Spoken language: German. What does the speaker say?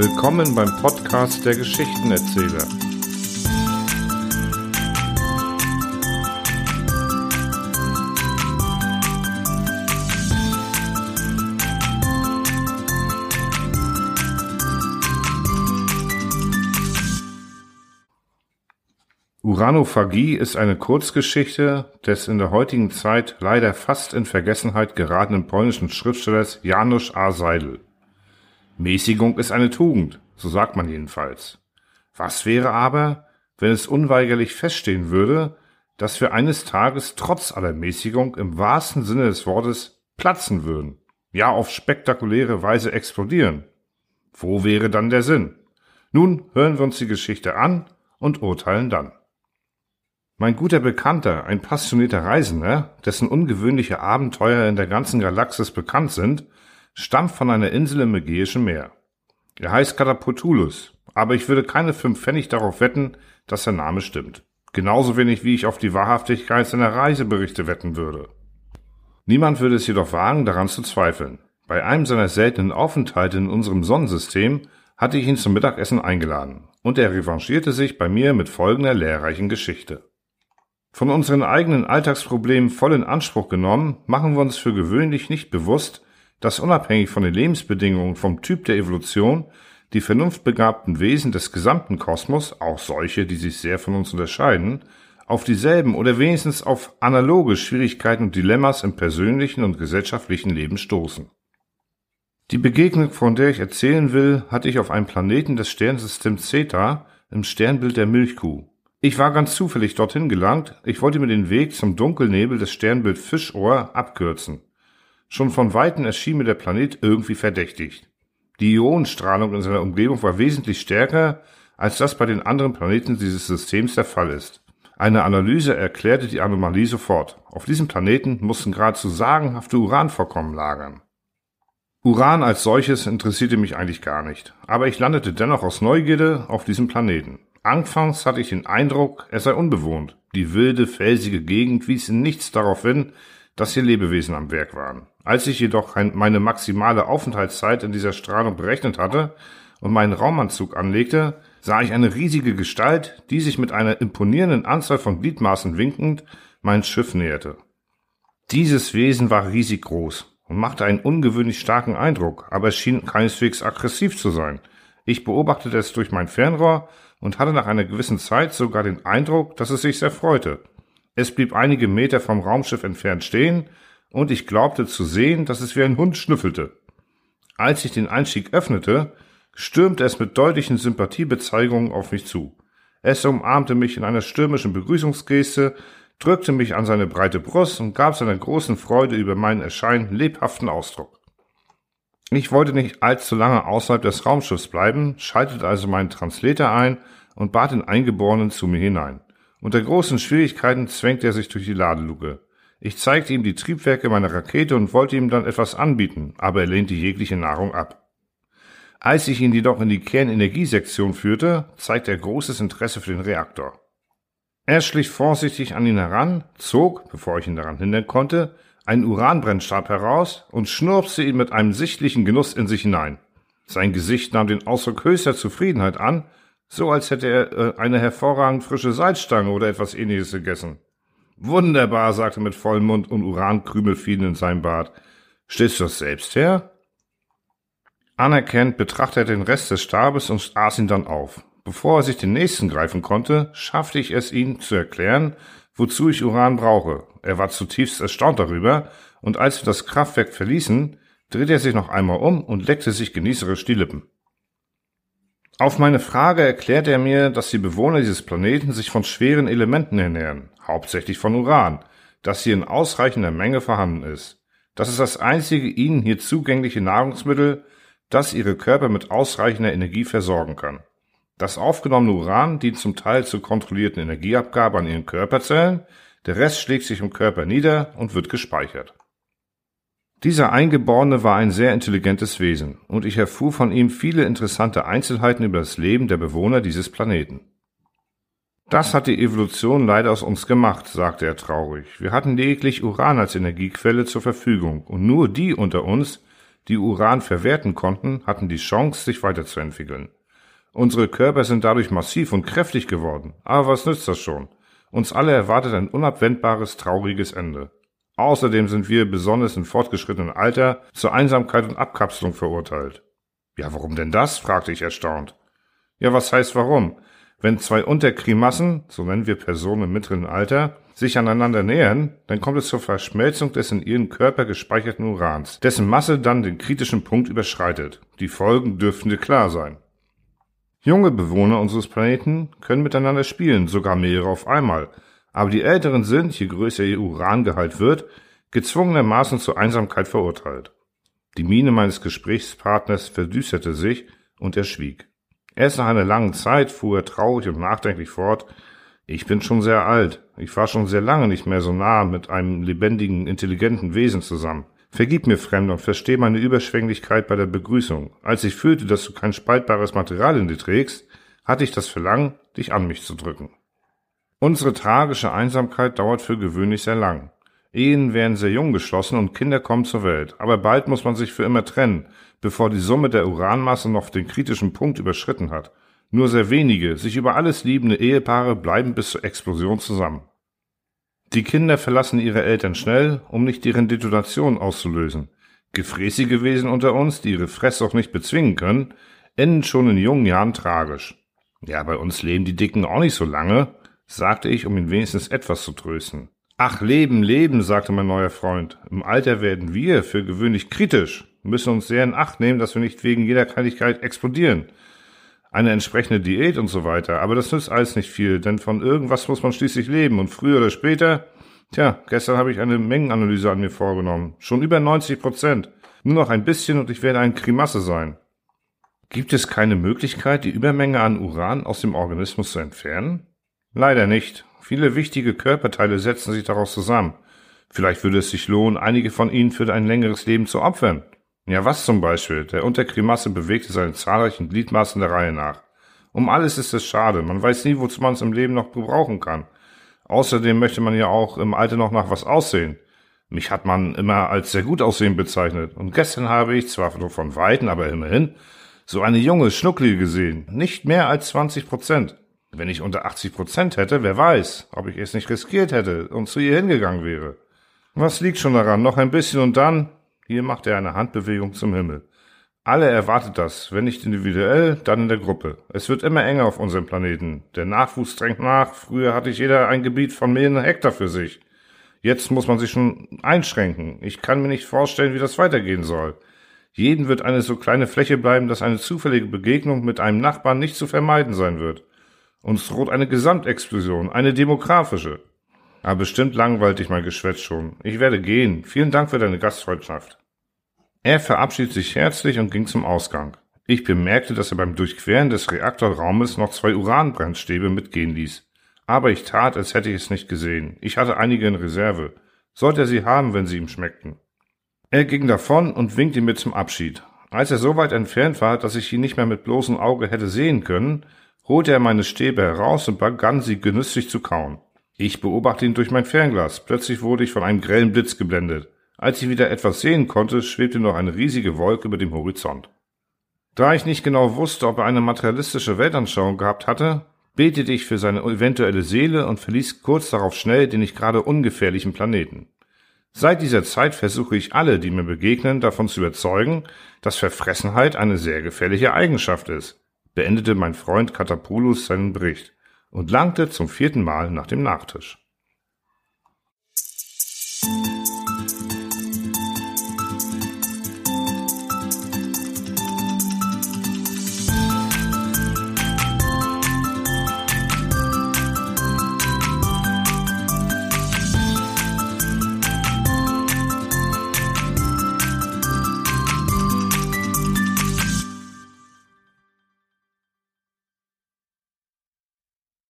Willkommen beim Podcast der Geschichtenerzähler. Uranophagie ist eine Kurzgeschichte des in der heutigen Zeit leider fast in Vergessenheit geratenen polnischen Schriftstellers Janusz A. Seidel. Mäßigung ist eine Tugend, so sagt man jedenfalls. Was wäre aber, wenn es unweigerlich feststehen würde, dass wir eines Tages trotz aller Mäßigung im wahrsten Sinne des Wortes platzen würden, ja auf spektakuläre Weise explodieren? Wo wäre dann der Sinn? Nun hören wir uns die Geschichte an und urteilen dann. Mein guter Bekannter, ein passionierter Reisender, dessen ungewöhnliche Abenteuer in der ganzen Galaxis bekannt sind, stammt von einer Insel im Ägäischen Meer. Er heißt Katapotulus, aber ich würde keine fünf Pfennig darauf wetten, dass der Name stimmt. Genauso wenig wie ich auf die Wahrhaftigkeit seiner Reiseberichte wetten würde. Niemand würde es jedoch wagen, daran zu zweifeln. Bei einem seiner seltenen Aufenthalte in unserem Sonnensystem hatte ich ihn zum Mittagessen eingeladen, und er revanchierte sich bei mir mit folgender lehrreichen Geschichte. Von unseren eigenen Alltagsproblemen voll in Anspruch genommen, machen wir uns für gewöhnlich nicht bewusst, dass unabhängig von den Lebensbedingungen vom Typ der Evolution die vernunftbegabten Wesen des gesamten Kosmos, auch solche, die sich sehr von uns unterscheiden, auf dieselben oder wenigstens auf analoge Schwierigkeiten und Dilemmas im persönlichen und gesellschaftlichen Leben stoßen. Die Begegnung, von der ich erzählen will, hatte ich auf einem Planeten des Sternsystems Zeta im Sternbild der Milchkuh. Ich war ganz zufällig dorthin gelangt, ich wollte mir den Weg zum Dunkelnebel des Sternbild Fischohr abkürzen. Schon von Weitem erschien mir der Planet irgendwie verdächtig. Die Ionenstrahlung in seiner Umgebung war wesentlich stärker, als das bei den anderen Planeten dieses Systems der Fall ist. Eine Analyse erklärte die Anomalie sofort. Auf diesem Planeten mussten geradezu sagenhafte Uranvorkommen lagern. Uran als solches interessierte mich eigentlich gar nicht, aber ich landete dennoch aus Neugierde auf diesem Planeten. Anfangs hatte ich den Eindruck, er sei unbewohnt. Die wilde, felsige Gegend wies nichts darauf hin, dass hier Lebewesen am Werk waren. Als ich jedoch meine maximale Aufenthaltszeit in dieser Strahlung berechnet hatte und meinen Raumanzug anlegte, sah ich eine riesige Gestalt, die sich mit einer imponierenden Anzahl von Gliedmaßen winkend mein Schiff näherte. Dieses Wesen war riesig groß und machte einen ungewöhnlich starken Eindruck, aber es schien keineswegs aggressiv zu sein. Ich beobachtete es durch mein Fernrohr und hatte nach einer gewissen Zeit sogar den Eindruck, dass es sich sehr freute. Es blieb einige Meter vom Raumschiff entfernt stehen, und ich glaubte zu sehen, dass es wie ein Hund schnüffelte. Als ich den Einstieg öffnete, stürmte es mit deutlichen Sympathiebezeigungen auf mich zu. Es umarmte mich in einer stürmischen Begrüßungsgeste, drückte mich an seine breite Brust und gab seiner großen Freude über mein Erscheinen lebhaften Ausdruck. Ich wollte nicht allzu lange außerhalb des Raumschiffs bleiben, schaltete also meinen Translator ein und bat den Eingeborenen zu mir hinein. Unter großen Schwierigkeiten zwängte er sich durch die Ladeluke. Ich zeigte ihm die Triebwerke meiner Rakete und wollte ihm dann etwas anbieten, aber er lehnte jegliche Nahrung ab. Als ich ihn jedoch in die Kernenergiesektion führte, zeigte er großes Interesse für den Reaktor. Er schlich vorsichtig an ihn heran, zog, bevor ich ihn daran hindern konnte, einen Uranbrennstab heraus und schnurpste ihn mit einem sichtlichen Genuss in sich hinein. Sein Gesicht nahm den Ausdruck höchster Zufriedenheit an, so als hätte er äh, eine hervorragend frische Salzstange oder etwas ähnliches gegessen. Wunderbar, sagte mit vollem Mund und Urankrümel fielen in seinem Bart. Stellst du das selbst her? Anerkennt betrachtete er den Rest des Stabes und aß ihn dann auf. Bevor er sich den nächsten greifen konnte, schaffte ich es ihm zu erklären, wozu ich Uran brauche. Er war zutiefst erstaunt darüber, und als wir das Kraftwerk verließen, drehte er sich noch einmal um und leckte sich genießerisch die Lippen. Auf meine Frage erklärte er mir, dass die Bewohner dieses Planeten sich von schweren Elementen ernähren, hauptsächlich von Uran, das hier in ausreichender Menge vorhanden ist. Das ist das einzige ihnen hier zugängliche Nahrungsmittel, das ihre Körper mit ausreichender Energie versorgen kann. Das aufgenommene Uran dient zum Teil zur kontrollierten Energieabgabe an ihren Körperzellen, der Rest schlägt sich im Körper nieder und wird gespeichert. Dieser Eingeborene war ein sehr intelligentes Wesen, und ich erfuhr von ihm viele interessante Einzelheiten über das Leben der Bewohner dieses Planeten. Das hat die Evolution leider aus uns gemacht, sagte er traurig. Wir hatten lediglich Uran als Energiequelle zur Verfügung, und nur die unter uns, die Uran verwerten konnten, hatten die Chance, sich weiterzuentwickeln. Unsere Körper sind dadurch massiv und kräftig geworden. Aber was nützt das schon? Uns alle erwartet ein unabwendbares, trauriges Ende. Außerdem sind wir besonders im fortgeschrittenen Alter zur Einsamkeit und Abkapselung verurteilt. Ja, warum denn das? fragte ich erstaunt. Ja, was heißt warum? Wenn zwei Unterkrimassen, so nennen wir Personen im mittleren Alter, sich aneinander nähern, dann kommt es zur Verschmelzung des in ihren Körper gespeicherten Urans, dessen Masse dann den kritischen Punkt überschreitet. Die Folgen dürften dir klar sein. Junge Bewohner unseres Planeten können miteinander spielen, sogar mehrere auf einmal, aber die Älteren sind, je größer ihr Urangehalt wird, gezwungenermaßen zur Einsamkeit verurteilt. Die Miene meines Gesprächspartners verdüsterte sich und er schwieg. Erst nach einer langen Zeit fuhr er traurig und nachdenklich fort, ich bin schon sehr alt, ich war schon sehr lange nicht mehr so nah mit einem lebendigen, intelligenten Wesen zusammen. Vergib mir, Fremder, und versteh meine Überschwänglichkeit bei der Begrüßung. Als ich fühlte, dass du kein spaltbares Material in dir trägst, hatte ich das Verlangen, dich an mich zu drücken. Unsere tragische Einsamkeit dauert für gewöhnlich sehr lang. Ehen werden sehr jung geschlossen und Kinder kommen zur Welt, aber bald muss man sich für immer trennen, bevor die Summe der Uranmasse noch den kritischen Punkt überschritten hat. Nur sehr wenige, sich über alles liebende Ehepaare bleiben bis zur Explosion zusammen. Die Kinder verlassen ihre Eltern schnell, um nicht deren Detonation auszulösen. Gefräßige Wesen unter uns, die ihre Fresse auch nicht bezwingen können, enden schon in jungen Jahren tragisch. Ja, bei uns leben die Dicken auch nicht so lange, sagte ich, um ihn wenigstens etwas zu trösten. Ach, Leben, Leben, sagte mein neuer Freund. Im Alter werden wir für gewöhnlich kritisch, müssen uns sehr in Acht nehmen, dass wir nicht wegen jeder Kleinigkeit explodieren eine entsprechende Diät und so weiter. Aber das nützt alles nicht viel, denn von irgendwas muss man schließlich leben und früher oder später, tja, gestern habe ich eine Mengenanalyse an mir vorgenommen. Schon über 90 Prozent. Nur noch ein bisschen und ich werde ein Krimasse sein. Gibt es keine Möglichkeit, die Übermenge an Uran aus dem Organismus zu entfernen? Leider nicht. Viele wichtige Körperteile setzen sich daraus zusammen. Vielleicht würde es sich lohnen, einige von ihnen für ein längeres Leben zu opfern. Ja, was zum Beispiel? Der Unterkrimasse bewegte seine zahlreichen Gliedmaßen der Reihe nach. Um alles ist es schade. Man weiß nie, wozu man es im Leben noch gebrauchen kann. Außerdem möchte man ja auch im Alter noch nach was aussehen. Mich hat man immer als sehr gut aussehend bezeichnet. Und gestern habe ich, zwar nur von Weitem, aber immerhin, so eine junge Schnucklige gesehen. Nicht mehr als 20 Prozent. Wenn ich unter 80 Prozent hätte, wer weiß, ob ich es nicht riskiert hätte und zu ihr hingegangen wäre. Was liegt schon daran? Noch ein bisschen und dann, hier macht er eine Handbewegung zum Himmel. Alle erwartet das, wenn nicht individuell, dann in der Gruppe. Es wird immer enger auf unserem Planeten. Der Nachwuchs drängt nach. Früher hatte ich jeder ein Gebiet von mehreren Hektar für sich. Jetzt muss man sich schon einschränken. Ich kann mir nicht vorstellen, wie das weitergehen soll. Jeden wird eine so kleine Fläche bleiben, dass eine zufällige Begegnung mit einem Nachbarn nicht zu vermeiden sein wird. Uns droht eine Gesamtexplosion, eine demografische. Aber bestimmt langweilt dich mein Geschwätz schon. Ich werde gehen. Vielen Dank für deine Gastfreundschaft. Er verabschiedet sich herzlich und ging zum Ausgang. Ich bemerkte, dass er beim Durchqueren des Reaktorraumes noch zwei Uranbrennstäbe mitgehen ließ. Aber ich tat, als hätte ich es nicht gesehen. Ich hatte einige in Reserve. Sollte er sie haben, wenn sie ihm schmeckten. Er ging davon und winkte mir zum Abschied. Als er so weit entfernt war, dass ich ihn nicht mehr mit bloßem Auge hätte sehen können, holte er meine Stäbe heraus und begann sie genüsslich zu kauen. Ich beobachte ihn durch mein Fernglas. Plötzlich wurde ich von einem grellen Blitz geblendet. Als ich wieder etwas sehen konnte, schwebte noch eine riesige Wolke über dem Horizont. Da ich nicht genau wusste, ob er eine materialistische Weltanschauung gehabt hatte, betete ich für seine eventuelle Seele und verließ kurz darauf schnell den nicht gerade ungefährlichen Planeten. Seit dieser Zeit versuche ich alle, die mir begegnen, davon zu überzeugen, dass Verfressenheit eine sehr gefährliche Eigenschaft ist, beendete mein Freund Katapulus seinen Bericht und langte zum vierten Mal nach dem Nachtisch.